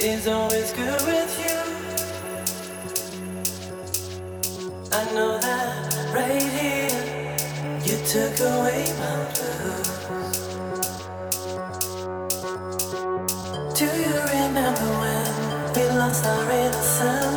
is always good with you. I know that right here you took away my blues. Do you remember when we lost our innocence?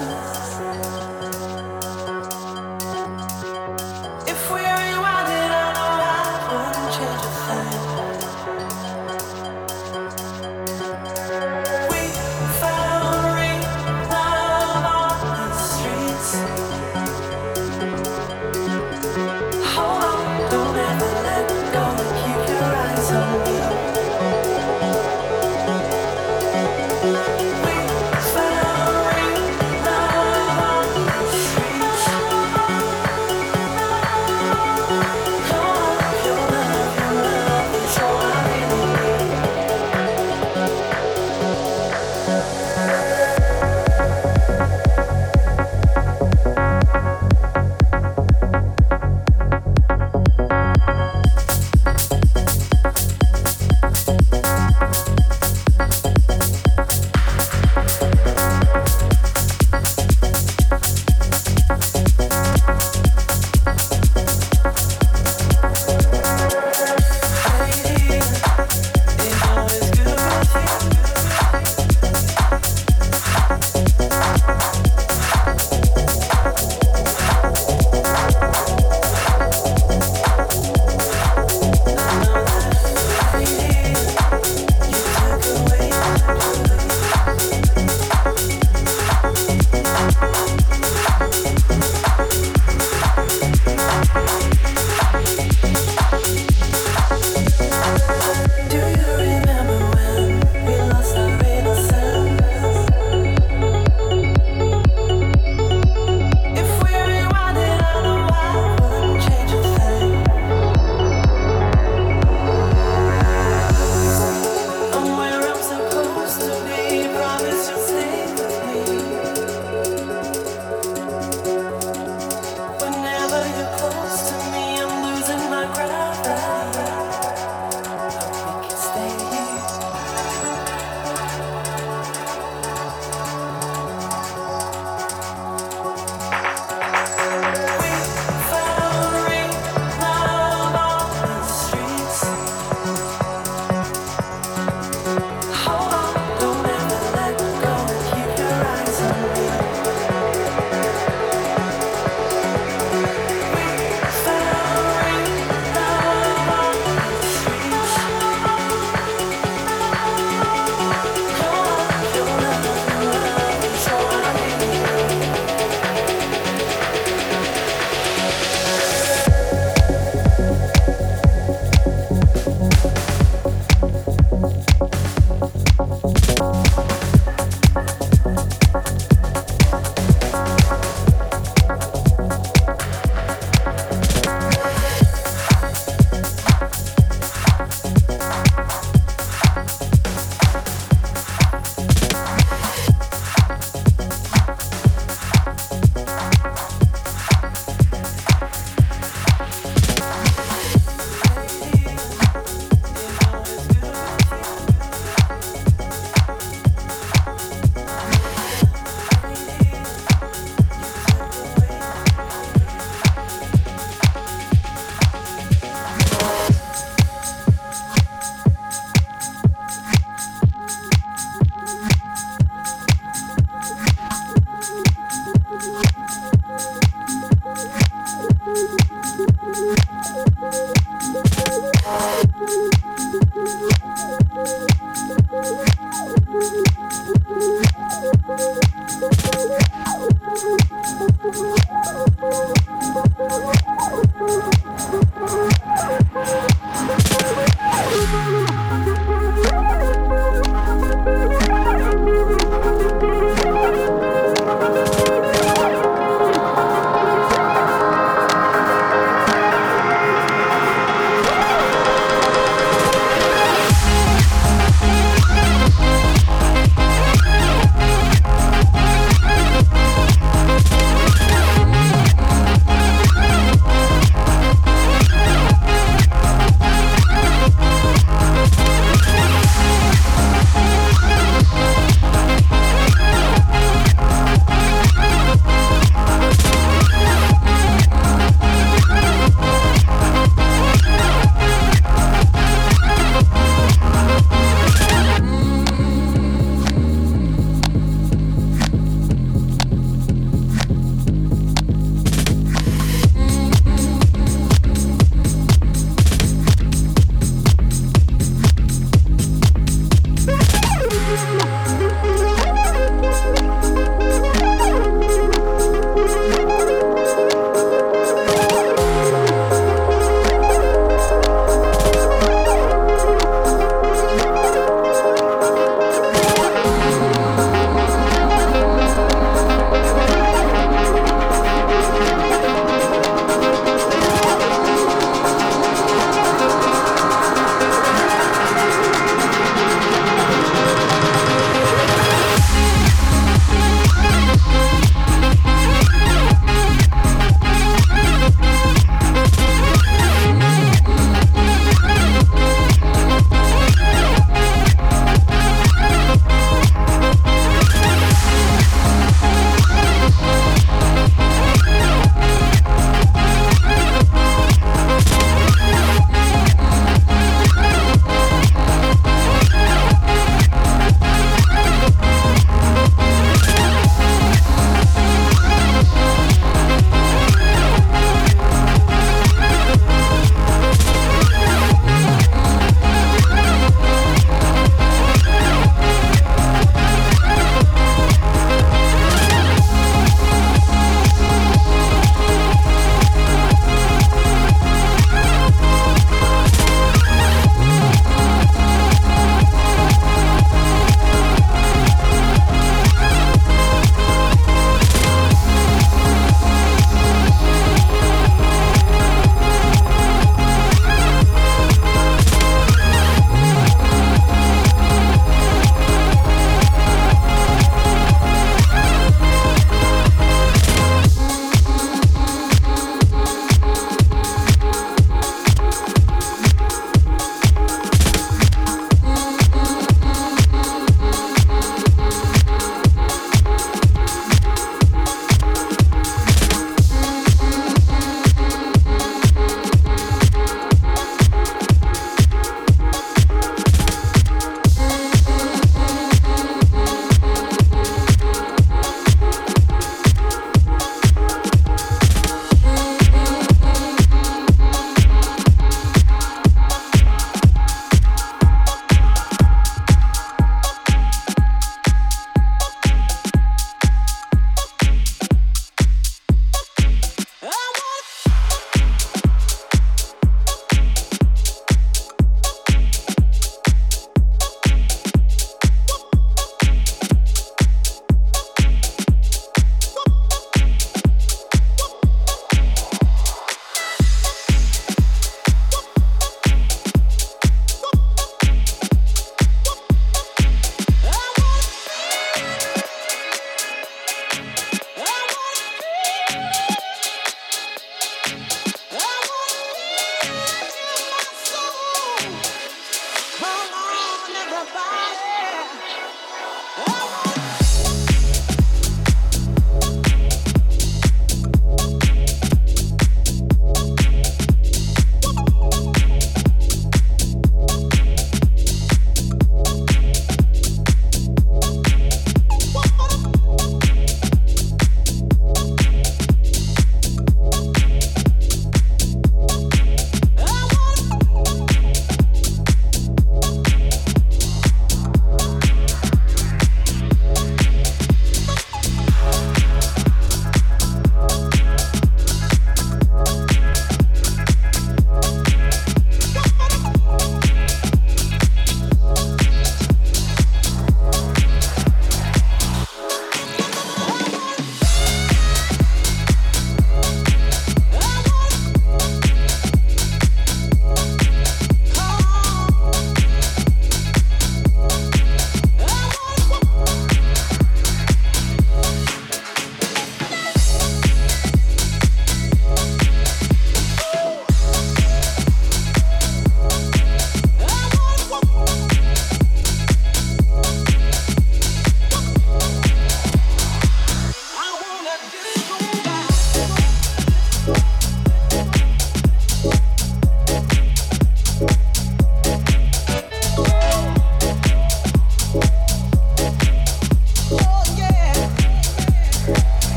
Thank you.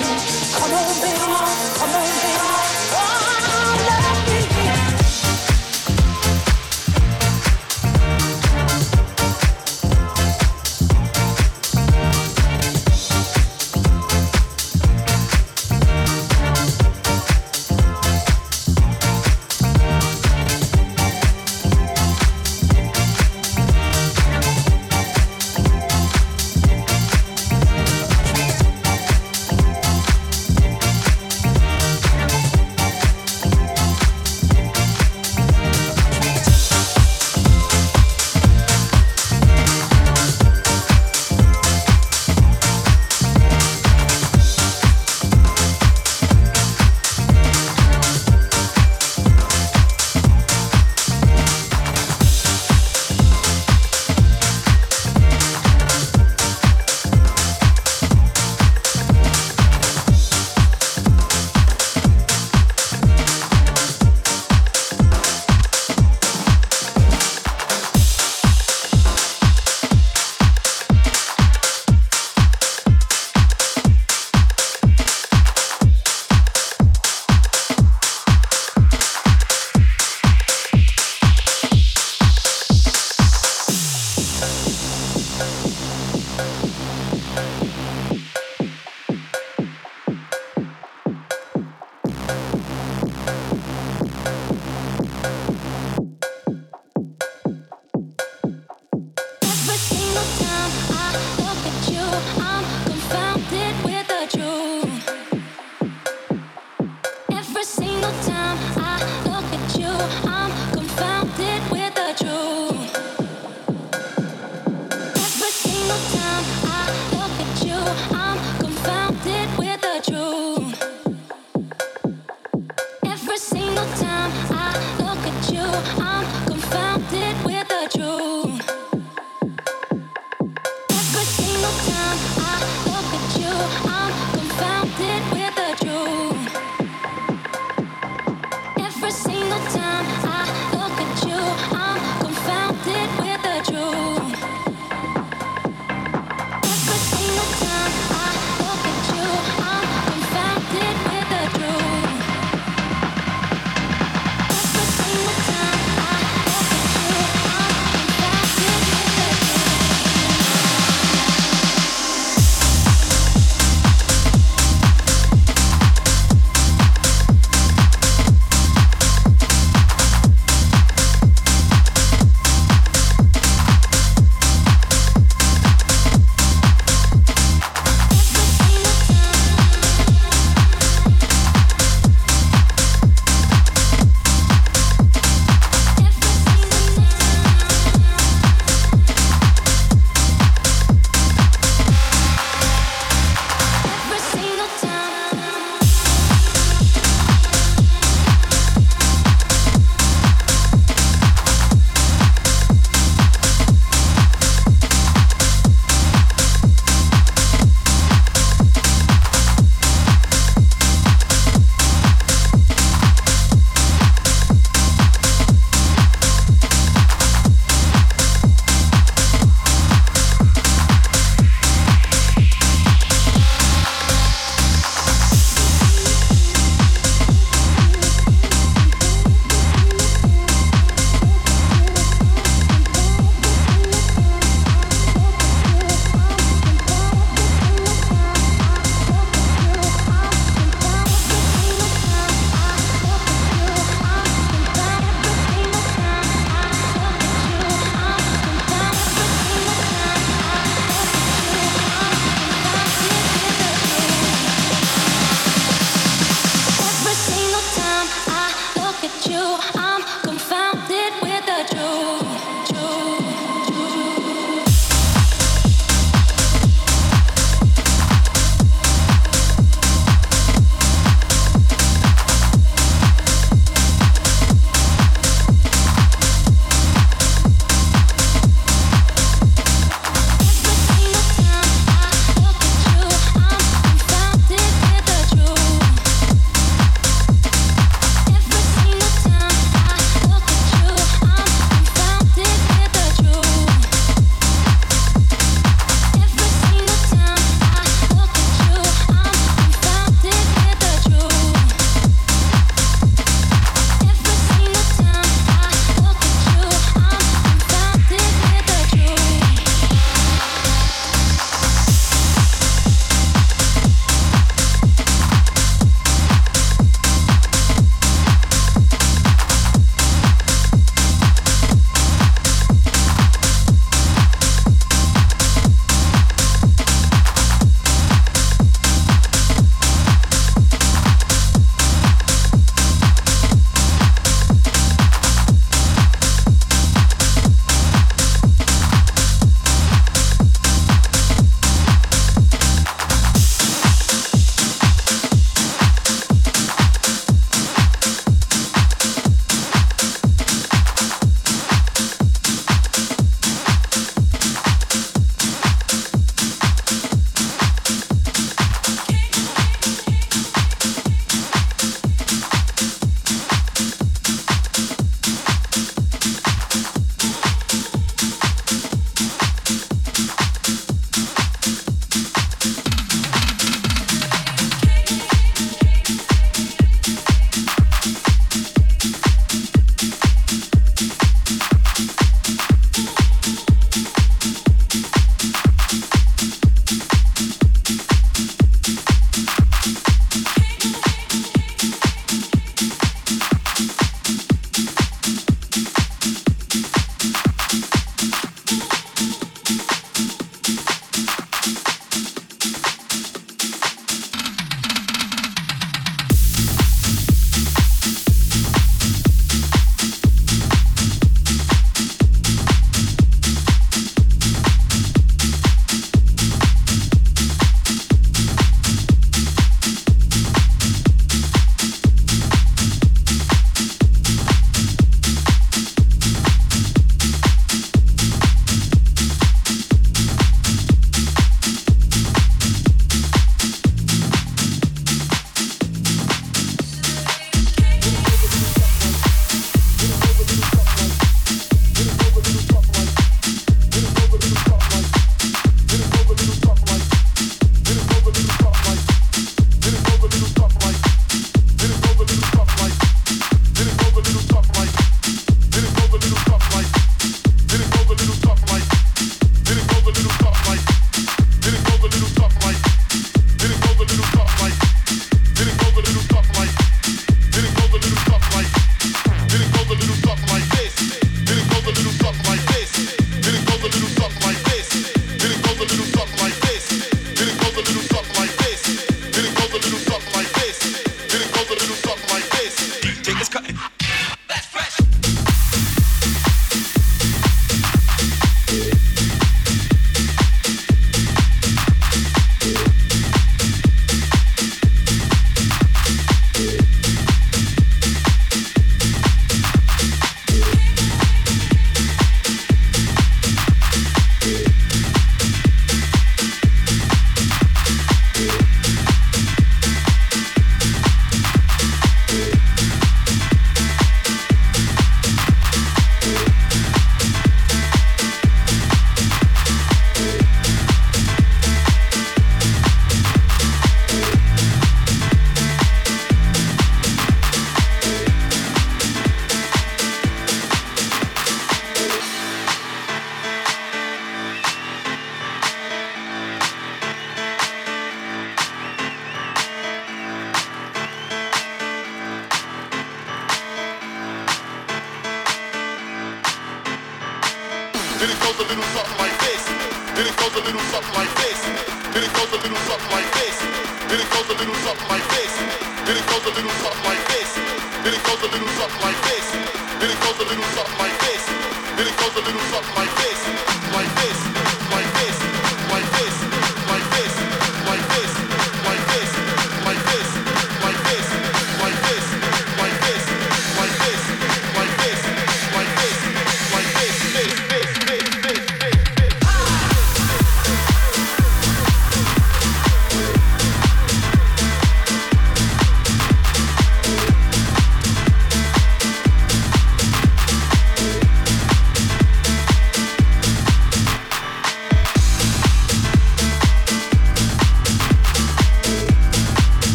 この目は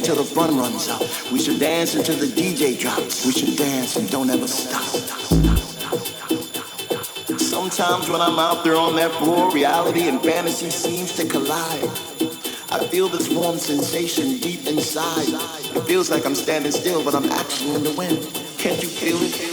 Until the fun runs out. We should dance until the DJ drops. We should dance and don't ever stop. Sometimes when I'm out there on that floor, reality and fantasy seems to collide. I feel this warm sensation deep inside. It feels like I'm standing still, but I'm actually in the wind. Can't you feel it?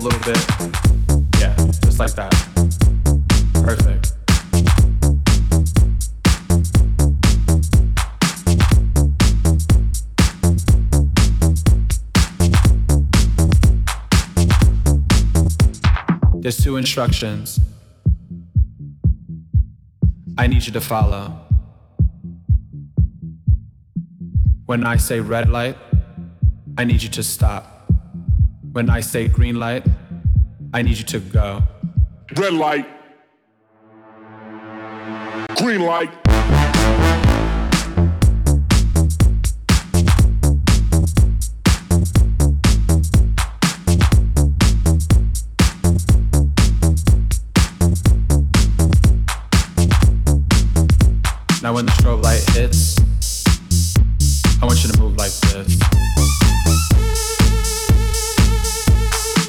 Little bit? Yeah, just like that. Perfect. There's two instructions I need you to follow. When I say red light, I need you to stop. When I say green light, I need you to go. Red light. Green light. Now when the strobe light hits, I want you to move like this.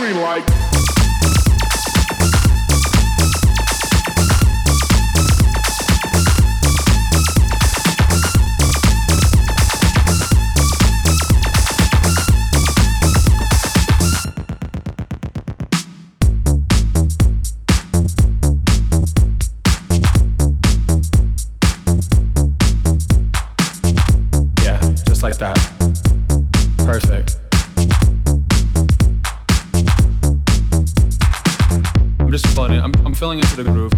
Green light. I'm into the groove.